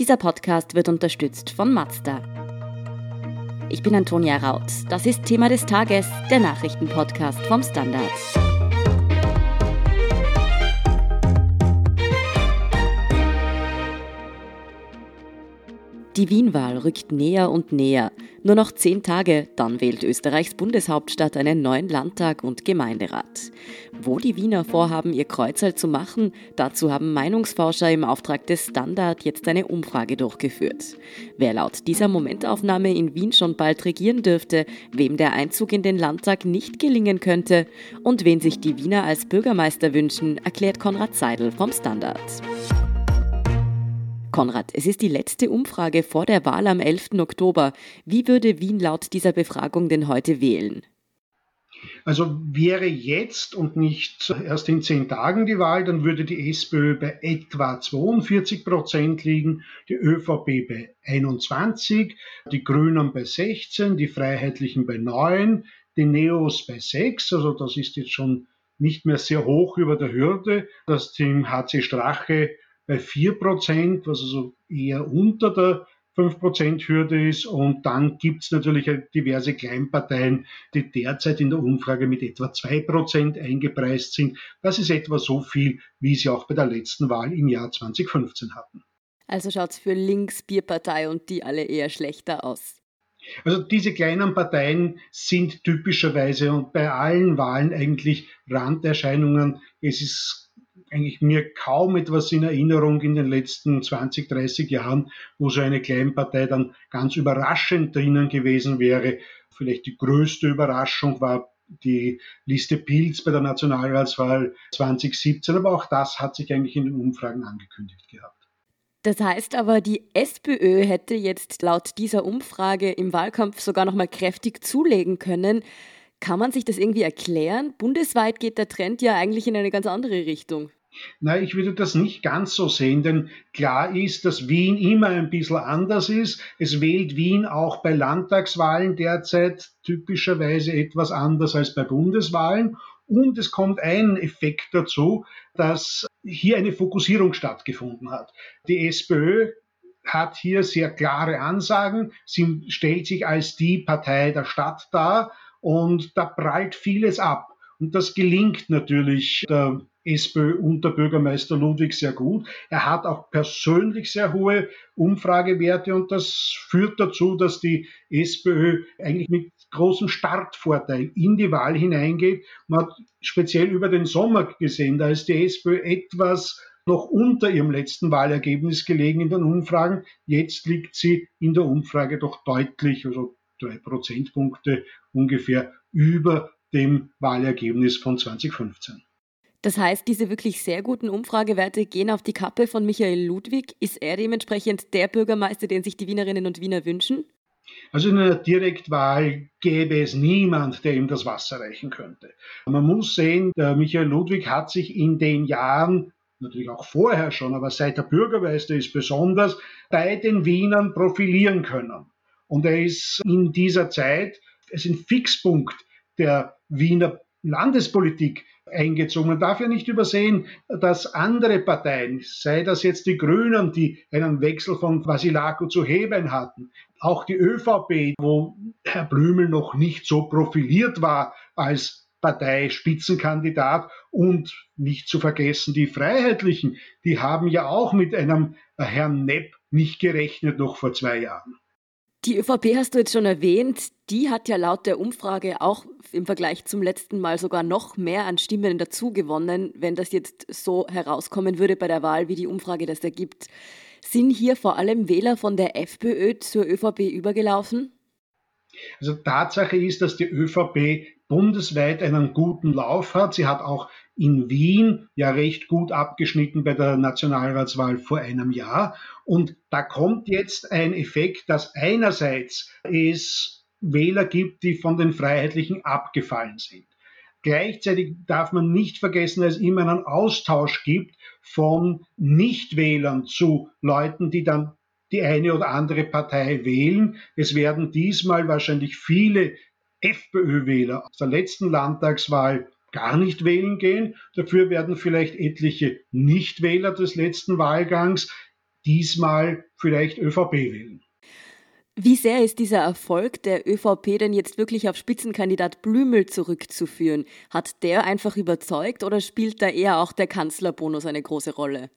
Dieser Podcast wird unterstützt von Mazda. Ich bin Antonia Raut. Das ist Thema des Tages, der Nachrichtenpodcast vom Standard. Die Wienwahl rückt näher und näher. Nur noch zehn Tage, dann wählt Österreichs Bundeshauptstadt einen neuen Landtag und Gemeinderat. Wo die Wiener vorhaben, ihr Kreuzerl zu machen, dazu haben Meinungsforscher im Auftrag des Standard jetzt eine Umfrage durchgeführt. Wer laut dieser Momentaufnahme in Wien schon bald regieren dürfte, wem der Einzug in den Landtag nicht gelingen könnte und wen sich die Wiener als Bürgermeister wünschen, erklärt Konrad Seidel vom Standard. Konrad, es ist die letzte Umfrage vor der Wahl am 11. Oktober. Wie würde Wien laut dieser Befragung denn heute wählen? Also wäre jetzt und nicht erst in zehn Tagen die Wahl, dann würde die SPÖ bei etwa 42 Prozent liegen, die ÖVP bei 21, die Grünen bei 16, die Freiheitlichen bei 9, die Neos bei 6. Also das ist jetzt schon nicht mehr sehr hoch über der Hürde. Das Team HC Strache bei 4 Prozent, was also eher unter der 5%-Hürde ist. Und dann gibt es natürlich diverse Kleinparteien, die derzeit in der Umfrage mit etwa 2% eingepreist sind. Das ist etwa so viel, wie sie auch bei der letzten Wahl im Jahr 2015 hatten. Also schaut es für Links, Bierpartei und die alle eher schlechter aus. Also diese kleinen Parteien sind typischerweise und bei allen Wahlen eigentlich Randerscheinungen. Es ist eigentlich mir kaum etwas in Erinnerung in den letzten 20, 30 Jahren, wo so eine Kleinpartei dann ganz überraschend drinnen gewesen wäre. Vielleicht die größte Überraschung war die Liste Pilz bei der Nationalratswahl 2017, aber auch das hat sich eigentlich in den Umfragen angekündigt gehabt. Das heißt aber, die SPÖ hätte jetzt laut dieser Umfrage im Wahlkampf sogar noch mal kräftig zulegen können. Kann man sich das irgendwie erklären? Bundesweit geht der Trend ja eigentlich in eine ganz andere Richtung. Na, ich würde das nicht ganz so sehen, denn klar ist, dass Wien immer ein bisschen anders ist. Es wählt Wien auch bei Landtagswahlen derzeit typischerweise etwas anders als bei Bundeswahlen. Und es kommt ein Effekt dazu, dass hier eine Fokussierung stattgefunden hat. Die SPÖ hat hier sehr klare Ansagen. Sie stellt sich als die Partei der Stadt dar und da prallt vieles ab. Und das gelingt natürlich der SPÖ-Unterbürgermeister Ludwig sehr gut. Er hat auch persönlich sehr hohe Umfragewerte und das führt dazu, dass die SPÖ eigentlich mit großem Startvorteil in die Wahl hineingeht. Man hat speziell über den Sommer gesehen, da ist die SPÖ etwas noch unter ihrem letzten Wahlergebnis gelegen in den Umfragen. Jetzt liegt sie in der Umfrage doch deutlich, also drei Prozentpunkte ungefähr über dem Wahlergebnis von 2015. Das heißt, diese wirklich sehr guten Umfragewerte gehen auf die Kappe von Michael Ludwig. Ist er dementsprechend der Bürgermeister, den sich die Wienerinnen und Wiener wünschen? Also in einer Direktwahl gäbe es niemand, der ihm das Wasser reichen könnte. Man muss sehen, der Michael Ludwig hat sich in den Jahren, natürlich auch vorher schon, aber seit der Bürgermeister ist besonders, bei den Wienern profilieren können. Und er ist in dieser Zeit, es ist ein Fixpunkt der Wiener Landespolitik eingezogen. Man darf ja nicht übersehen, dass andere Parteien, sei das jetzt die Grünen, die einen Wechsel von Vasilako zu Heben hatten, auch die ÖVP, wo Herr Blümel noch nicht so profiliert war als Parteispitzenkandidat und nicht zu vergessen die Freiheitlichen, die haben ja auch mit einem Herrn Nepp nicht gerechnet noch vor zwei Jahren. Die ÖVP hast du jetzt schon erwähnt. Die hat ja laut der Umfrage auch im Vergleich zum letzten Mal sogar noch mehr an Stimmen dazu gewonnen, wenn das jetzt so herauskommen würde bei der Wahl, wie die Umfrage das ergibt. Sind hier vor allem Wähler von der FPÖ zur ÖVP übergelaufen? Also Tatsache ist, dass die ÖVP bundesweit einen guten Lauf hat. Sie hat auch in Wien ja recht gut abgeschnitten bei der Nationalratswahl vor einem Jahr. Und da kommt jetzt ein Effekt, dass einerseits es Wähler gibt, die von den Freiheitlichen abgefallen sind. Gleichzeitig darf man nicht vergessen, dass es immer einen Austausch gibt von Nichtwählern zu Leuten, die dann die eine oder andere Partei wählen. Es werden diesmal wahrscheinlich viele FPÖ-Wähler aus der letzten Landtagswahl gar nicht wählen gehen. Dafür werden vielleicht etliche Nichtwähler des letzten Wahlgangs diesmal vielleicht ÖVP wählen. Wie sehr ist dieser Erfolg der ÖVP denn jetzt wirklich auf Spitzenkandidat Blümel zurückzuführen? Hat der einfach überzeugt oder spielt da eher auch der Kanzlerbonus eine große Rolle?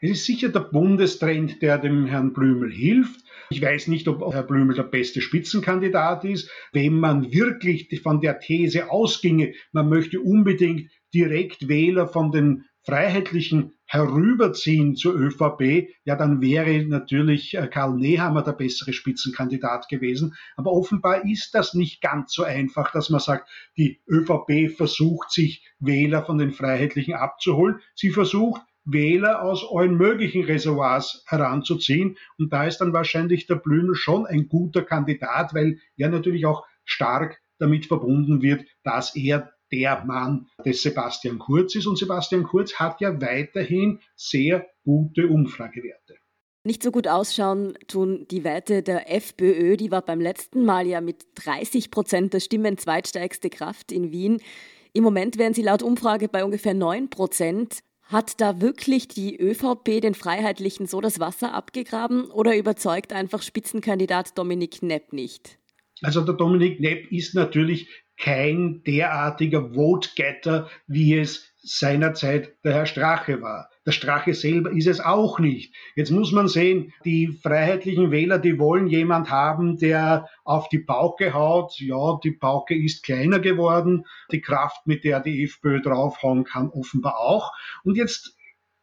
Es ist sicher der Bundestrend, der dem Herrn Blümel hilft. Ich weiß nicht, ob Herr Blümel der beste Spitzenkandidat ist. Wenn man wirklich von der These ausginge, man möchte unbedingt direkt Wähler von den Freiheitlichen herüberziehen zur ÖVP, ja, dann wäre natürlich äh, Karl Nehammer der bessere Spitzenkandidat gewesen. Aber offenbar ist das nicht ganz so einfach, dass man sagt, die ÖVP versucht sich Wähler von den Freiheitlichen abzuholen. Sie versucht Wähler aus allen möglichen Reservoirs heranzuziehen. Und da ist dann wahrscheinlich der Blümel schon ein guter Kandidat, weil er natürlich auch stark damit verbunden wird, dass er der Mann des Sebastian Kurz ist. Und Sebastian Kurz hat ja weiterhin sehr gute Umfragewerte. Nicht so gut ausschauen tun die Werte der FPÖ. Die war beim letzten Mal ja mit 30 Prozent der Stimmen zweitstärkste Kraft in Wien. Im Moment wären sie laut Umfrage bei ungefähr 9 Prozent. Hat da wirklich die ÖVP den Freiheitlichen so das Wasser abgegraben oder überzeugt einfach Spitzenkandidat Dominik Nepp nicht? Also der Dominik Nepp ist natürlich kein derartiger Vote-Getter, wie es seinerzeit der Herr Strache war. Der Strache selber ist es auch nicht. Jetzt muss man sehen, die freiheitlichen Wähler, die wollen jemand haben, der auf die Pauke haut. Ja, die Pauke ist kleiner geworden. Die Kraft, mit der die FPÖ draufhauen kann, offenbar auch. Und jetzt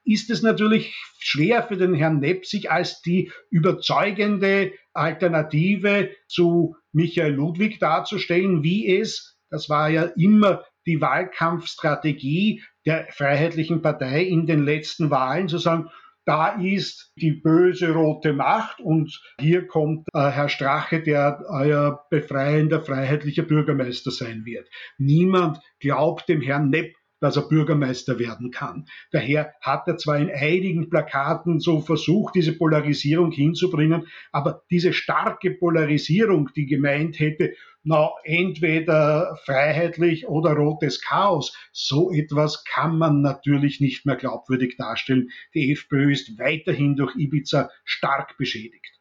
ist es natürlich schwer für den Herrn Nepp, sich als die überzeugende Alternative zu Michael Ludwig darzustellen, wie es, das war ja immer die Wahlkampfstrategie der Freiheitlichen Partei in den letzten Wahlen, zu sagen, da ist die böse rote Macht und hier kommt äh, Herr Strache, der euer befreiender, freiheitlicher Bürgermeister sein wird. Niemand glaubt dem Herrn Nepp dass er Bürgermeister werden kann. Daher hat er zwar in einigen Plakaten so versucht, diese Polarisierung hinzubringen, aber diese starke Polarisierung, die gemeint hätte, na, entweder freiheitlich oder rotes Chaos. So etwas kann man natürlich nicht mehr glaubwürdig darstellen. Die FPÖ ist weiterhin durch Ibiza stark beschädigt.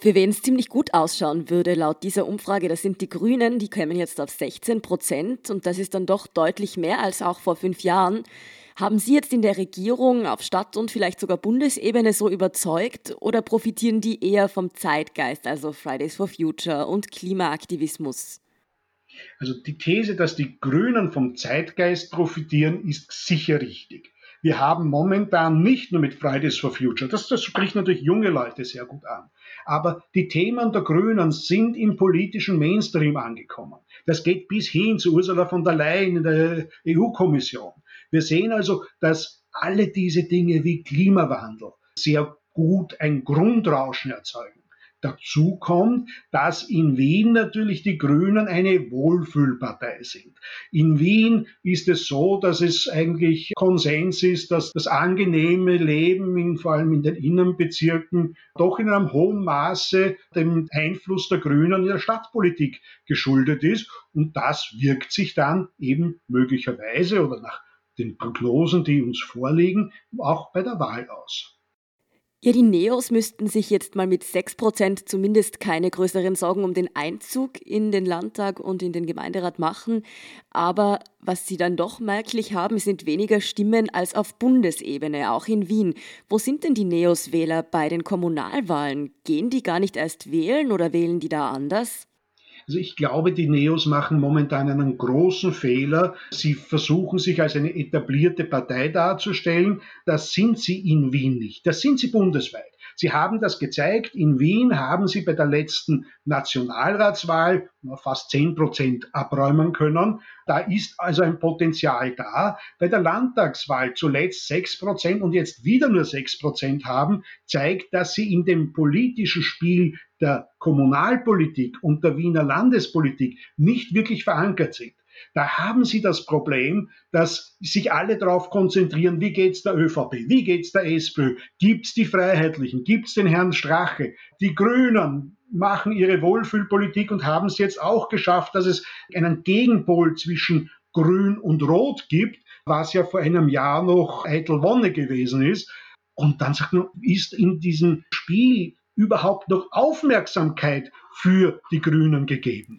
Für wen es ziemlich gut ausschauen würde, laut dieser Umfrage, das sind die Grünen, die kämen jetzt auf 16 Prozent und das ist dann doch deutlich mehr als auch vor fünf Jahren. Haben Sie jetzt in der Regierung auf Stadt- und vielleicht sogar Bundesebene so überzeugt oder profitieren die eher vom Zeitgeist, also Fridays for Future und Klimaaktivismus? Also die These, dass die Grünen vom Zeitgeist profitieren, ist sicher richtig. Wir haben momentan nicht nur mit Fridays for Future, das, das spricht natürlich junge Leute sehr gut an, aber die Themen der Grünen sind im politischen Mainstream angekommen. Das geht bis hin zu Ursula von der Leyen in der EU-Kommission. Wir sehen also, dass alle diese Dinge wie Klimawandel sehr gut ein Grundrauschen erzeugen. Dazu kommt, dass in Wien natürlich die Grünen eine Wohlfühlpartei sind. In Wien ist es so, dass es eigentlich Konsens ist, dass das angenehme Leben, in, vor allem in den Innenbezirken, doch in einem hohen Maße dem Einfluss der Grünen in der Stadtpolitik geschuldet ist. Und das wirkt sich dann eben möglicherweise oder nach den Prognosen, die uns vorliegen, auch bei der Wahl aus. Ja, die Neos müssten sich jetzt mal mit 6% zumindest keine größeren Sorgen um den Einzug in den Landtag und in den Gemeinderat machen. Aber was sie dann doch merklich haben, sind weniger Stimmen als auf Bundesebene, auch in Wien. Wo sind denn die Neos-Wähler bei den Kommunalwahlen? Gehen die gar nicht erst wählen oder wählen die da anders? Also ich glaube, die Neos machen momentan einen großen Fehler. Sie versuchen sich als eine etablierte Partei darzustellen. Das sind sie in Wien nicht. Das sind sie bundesweit. Sie haben das gezeigt. In Wien haben sie bei der letzten Nationalratswahl fast 10 Prozent abräumen können. Da ist also ein Potenzial da. Bei der Landtagswahl zuletzt 6 Prozent und jetzt wieder nur 6 Prozent haben, zeigt, dass sie in dem politischen Spiel der Kommunalpolitik und der Wiener Landespolitik nicht wirklich verankert sind. Da haben Sie das Problem, dass sich alle darauf konzentrieren, wie geht's der ÖVP, wie geht's der SPÖ, gibt's die Freiheitlichen, gibt's den Herrn Strache, die Grünen machen ihre Wohlfühlpolitik und haben es jetzt auch geschafft, dass es einen Gegenpol zwischen Grün und Rot gibt, was ja vor einem Jahr noch eitel Wonne gewesen ist. Und dann sagt man, ist in diesem Spiel überhaupt noch Aufmerksamkeit für die Grünen gegeben?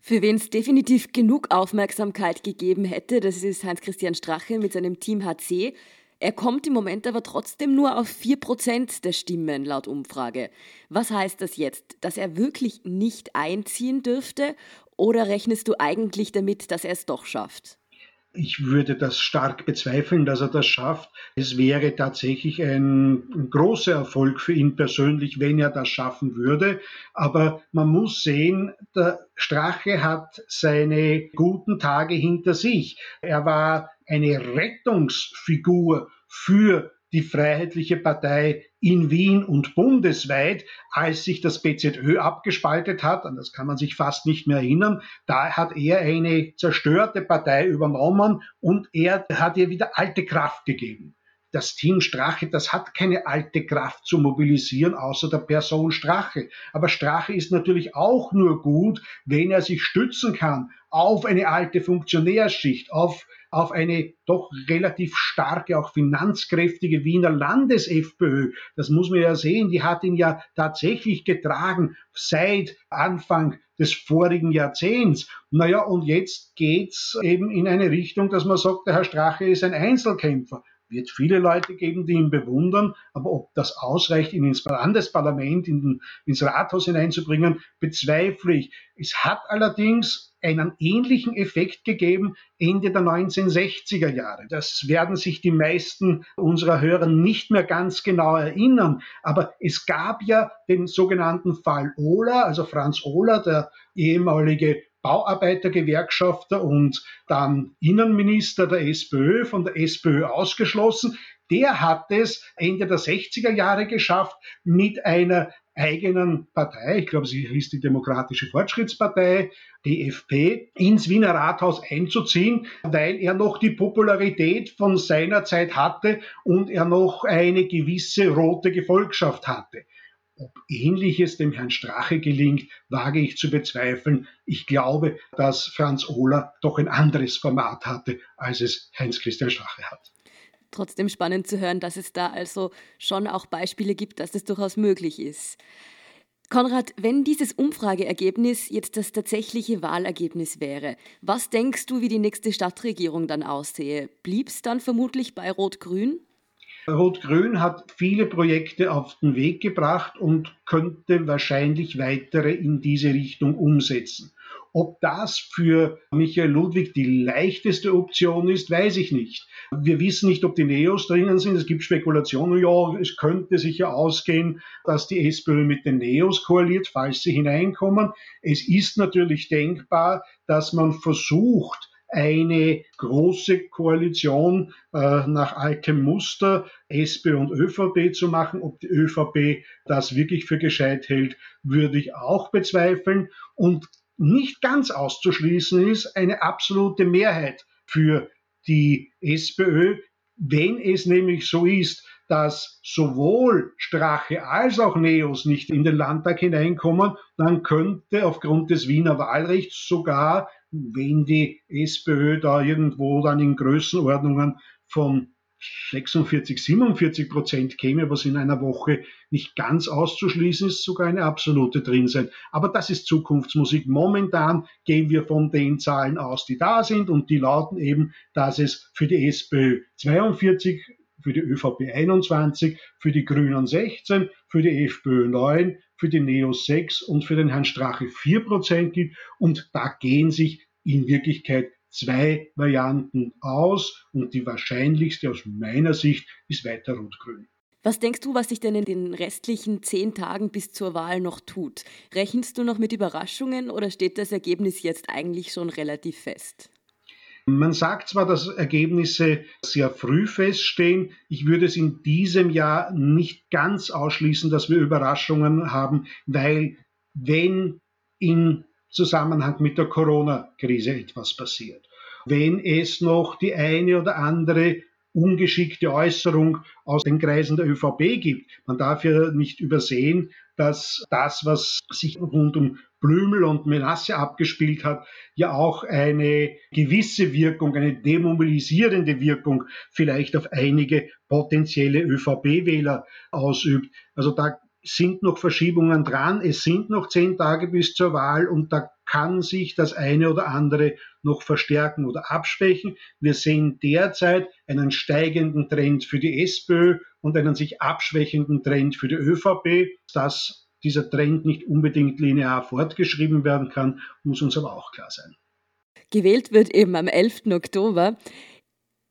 Für wen es definitiv genug Aufmerksamkeit gegeben hätte, das ist Heinz-Christian Strache mit seinem Team HC. Er kommt im Moment aber trotzdem nur auf 4% der Stimmen laut Umfrage. Was heißt das jetzt? Dass er wirklich nicht einziehen dürfte? Oder rechnest du eigentlich damit, dass er es doch schafft? Ich würde das stark bezweifeln, dass er das schafft. Es wäre tatsächlich ein, großer Erfolg für ihn persönlich, wenn er das schaffen würde. Aber man muss sehen, der Strache hat seine guten Tage hinter sich. Er war eine Rettungsfigur für die Freiheitliche Partei in Wien und bundesweit, als sich das BZÖ abgespaltet hat, an das kann man sich fast nicht mehr erinnern, da hat er eine zerstörte Partei übernommen und er hat ihr wieder alte Kraft gegeben. Das Team Strache, das hat keine alte Kraft zu mobilisieren, außer der Person Strache. Aber Strache ist natürlich auch nur gut, wenn er sich stützen kann auf eine alte Funktionärsschicht, auf auf eine doch relativ starke, auch finanzkräftige Wiener Landes-FPÖ. Das muss man ja sehen, die hat ihn ja tatsächlich getragen seit Anfang des vorigen Jahrzehnts. Naja, und jetzt geht's eben in eine Richtung, dass man sagt, der Herr Strache ist ein Einzelkämpfer wird viele Leute geben, die ihn bewundern, aber ob das ausreicht, ihn ins Landesparlament, in, ins Rathaus hineinzubringen, bezweifle ich. Es hat allerdings einen ähnlichen Effekt gegeben Ende der 1960er Jahre. Das werden sich die meisten unserer Hörer nicht mehr ganz genau erinnern, aber es gab ja den sogenannten Fall Ohler, also Franz Ohler, der ehemalige Bauarbeitergewerkschafter und dann Innenminister der SPÖ, von der SPÖ ausgeschlossen. Der hat es Ende der 60er Jahre geschafft, mit einer eigenen Partei, ich glaube, sie hieß die Demokratische Fortschrittspartei, DFP, ins Wiener Rathaus einzuziehen, weil er noch die Popularität von seiner Zeit hatte und er noch eine gewisse rote Gefolgschaft hatte. Ob Ähnliches dem Herrn Strache gelingt, wage ich zu bezweifeln. Ich glaube, dass Franz Ohler doch ein anderes Format hatte, als es Heinz-Christian Strache hat. Trotzdem spannend zu hören, dass es da also schon auch Beispiele gibt, dass das durchaus möglich ist. Konrad, wenn dieses Umfrageergebnis jetzt das tatsächliche Wahlergebnis wäre, was denkst du, wie die nächste Stadtregierung dann aussehe? Blieb es dann vermutlich bei Rot-Grün? Rot-Grün hat viele Projekte auf den Weg gebracht und könnte wahrscheinlich weitere in diese Richtung umsetzen. Ob das für Michael Ludwig die leichteste Option ist, weiß ich nicht. Wir wissen nicht, ob die Neos drinnen sind. Es gibt Spekulationen, ja, es könnte sicher ausgehen, dass die SPÖ mit den Neos koaliert, falls sie hineinkommen. Es ist natürlich denkbar, dass man versucht, eine große Koalition äh, nach altem Muster SP und ÖVP zu machen. Ob die ÖVP das wirklich für gescheit hält, würde ich auch bezweifeln. Und nicht ganz auszuschließen ist eine absolute Mehrheit für die SPÖ, wenn es nämlich so ist, dass sowohl Strache als auch Neos nicht in den Landtag hineinkommen, dann könnte aufgrund des Wiener Wahlrechts sogar wenn die SPÖ da irgendwo dann in Größenordnungen von 46, 47 Prozent käme, was in einer Woche nicht ganz auszuschließen ist, sogar eine absolute drin sein. Aber das ist Zukunftsmusik. Momentan gehen wir von den Zahlen aus, die da sind und die lauten eben, dass es für die SPÖ 42, für die ÖVP 21, für die Grünen 16, für die FPÖ 9, für die Neo 6 und für den Herrn Strache 4 Prozent gibt. Und da gehen sich in Wirklichkeit zwei Varianten aus und die wahrscheinlichste aus meiner Sicht ist weiter rot-grün. Was denkst du, was sich denn in den restlichen zehn Tagen bis zur Wahl noch tut? Rechnest du noch mit Überraschungen oder steht das Ergebnis jetzt eigentlich schon relativ fest? Man sagt zwar, dass Ergebnisse sehr früh feststehen. Ich würde es in diesem Jahr nicht ganz ausschließen, dass wir Überraschungen haben, weil wenn in Zusammenhang mit der Corona-Krise etwas passiert. Wenn es noch die eine oder andere ungeschickte Äußerung aus den Kreisen der ÖVP gibt. Man darf ja nicht übersehen, dass das, was sich rund um Blümel und Menasse abgespielt hat, ja auch eine gewisse Wirkung, eine demobilisierende Wirkung vielleicht auf einige potenzielle ÖVP-Wähler ausübt. Also da sind noch Verschiebungen dran. Es sind noch zehn Tage bis zur Wahl und da kann sich das eine oder andere noch verstärken oder abschwächen. Wir sehen derzeit einen steigenden Trend für die SPÖ und einen sich abschwächenden Trend für die ÖVP. Dass dieser Trend nicht unbedingt linear fortgeschrieben werden kann, muss uns aber auch klar sein. Gewählt wird eben am 11. Oktober.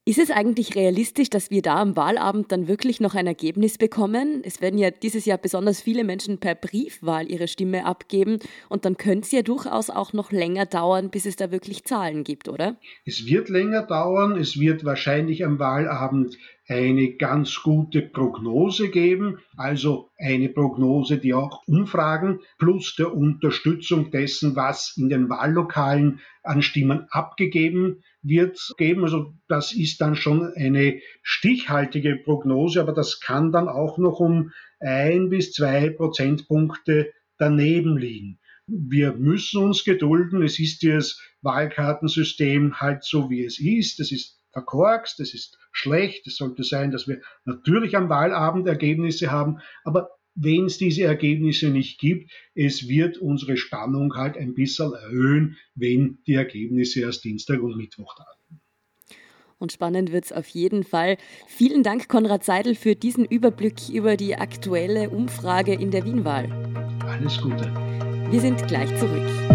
Ist es eigentlich realistisch, dass wir da am Wahlabend dann wirklich noch ein Ergebnis bekommen? Es werden ja dieses Jahr besonders viele Menschen per Briefwahl ihre Stimme abgeben und dann könnte es ja durchaus auch noch länger dauern, bis es da wirklich Zahlen gibt, oder? Es wird länger dauern. Es wird wahrscheinlich am Wahlabend eine ganz gute Prognose geben, also eine Prognose, die auch Umfragen plus der Unterstützung dessen, was in den Wahllokalen an Stimmen abgegeben wird, geben. Also das ist dann schon eine stichhaltige Prognose, aber das kann dann auch noch um ein bis zwei Prozentpunkte daneben liegen. Wir müssen uns gedulden. Es ist das Wahlkartensystem halt so, wie es ist. Es ist verkorkst, es ist schlecht. Es sollte sein, dass wir natürlich am Wahlabend Ergebnisse haben, aber wenn es diese Ergebnisse nicht gibt, es wird unsere Spannung halt ein bisschen erhöhen, wenn die Ergebnisse erst Dienstag und Mittwoch da sind. Und spannend wird es auf jeden Fall. Vielen Dank, Konrad Seidel, für diesen Überblick über die aktuelle Umfrage in der Wienwahl. Alles Gute. Wir sind gleich zurück.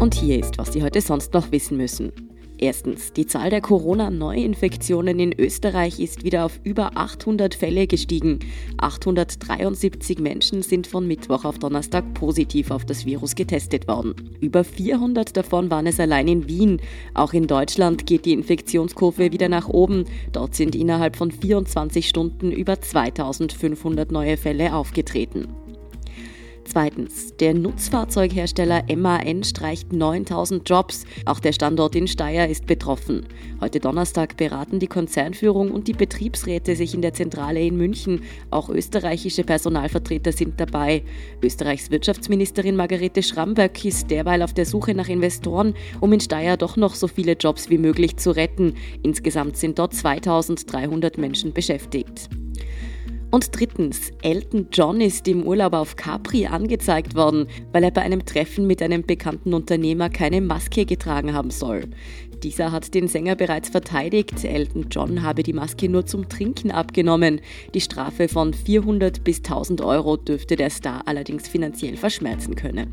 Und hier ist, was Sie heute sonst noch wissen müssen. Erstens, die Zahl der Corona-Neuinfektionen in Österreich ist wieder auf über 800 Fälle gestiegen. 873 Menschen sind von Mittwoch auf Donnerstag positiv auf das Virus getestet worden. Über 400 davon waren es allein in Wien. Auch in Deutschland geht die Infektionskurve wieder nach oben. Dort sind innerhalb von 24 Stunden über 2500 neue Fälle aufgetreten. Zweitens, der Nutzfahrzeughersteller MAN streicht 9000 Jobs. Auch der Standort in Steyr ist betroffen. Heute Donnerstag beraten die Konzernführung und die Betriebsräte sich in der Zentrale in München. Auch österreichische Personalvertreter sind dabei. Österreichs Wirtschaftsministerin Margarete Schramböck ist derweil auf der Suche nach Investoren, um in Steyr doch noch so viele Jobs wie möglich zu retten. Insgesamt sind dort 2300 Menschen beschäftigt. Und drittens, Elton John ist im Urlaub auf Capri angezeigt worden, weil er bei einem Treffen mit einem bekannten Unternehmer keine Maske getragen haben soll. Dieser hat den Sänger bereits verteidigt. Elton John habe die Maske nur zum Trinken abgenommen. Die Strafe von 400 bis 1000 Euro dürfte der Star allerdings finanziell verschmerzen können.